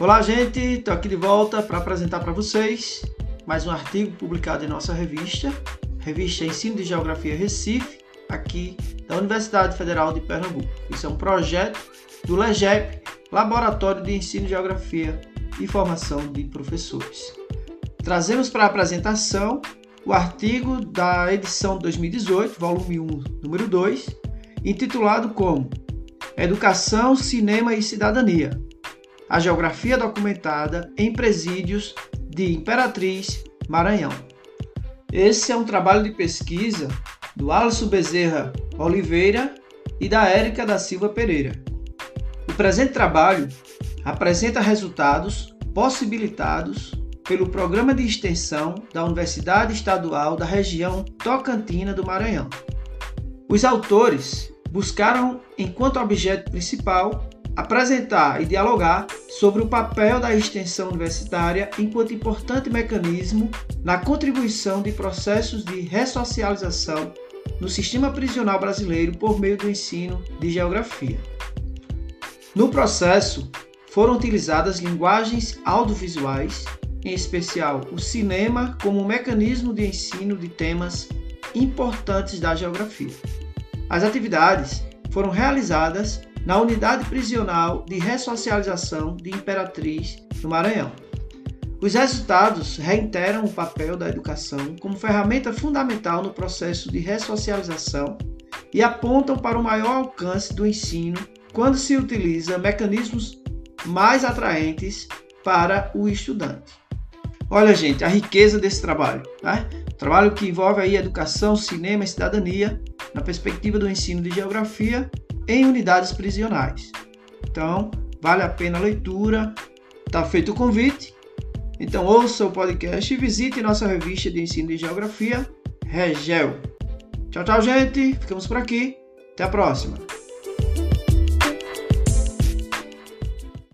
Olá, gente, estou aqui de volta para apresentar para vocês mais um artigo publicado em nossa revista, revista Ensino de Geografia Recife, aqui da Universidade Federal de Pernambuco. Isso é um projeto do LEGEP, Laboratório de Ensino de Geografia e Formação de Professores. Trazemos para a apresentação o artigo da edição 2018, volume 1, número 2, intitulado como Educação, Cinema e Cidadania a geografia documentada em presídios de Imperatriz, Maranhão. Esse é um trabalho de pesquisa do Alisson Bezerra Oliveira e da Érica da Silva Pereira. O presente trabalho apresenta resultados possibilitados pelo Programa de Extensão da Universidade Estadual da região Tocantina do Maranhão. Os autores buscaram, enquanto objeto principal, apresentar e dialogar sobre o papel da extensão universitária enquanto importante mecanismo na contribuição de processos de ressocialização no sistema prisional brasileiro por meio do ensino de geografia. No processo, foram utilizadas linguagens audiovisuais, em especial o cinema, como mecanismo de ensino de temas importantes da geografia. As atividades foram realizadas na unidade prisional de ressocialização de Imperatriz, no Maranhão. Os resultados reiteram o papel da educação como ferramenta fundamental no processo de ressocialização e apontam para o maior alcance do ensino quando se utiliza mecanismos mais atraentes para o estudante. Olha, gente, a riqueza desse trabalho, né? Trabalho que envolve aí educação, cinema e cidadania na perspectiva do ensino de geografia em unidades prisionais. Então, vale a pena a leitura. Está feito o convite. Então, ouça o podcast e visite nossa revista de ensino de geografia, Regel. Tchau, tchau, gente. Ficamos por aqui. Até a próxima.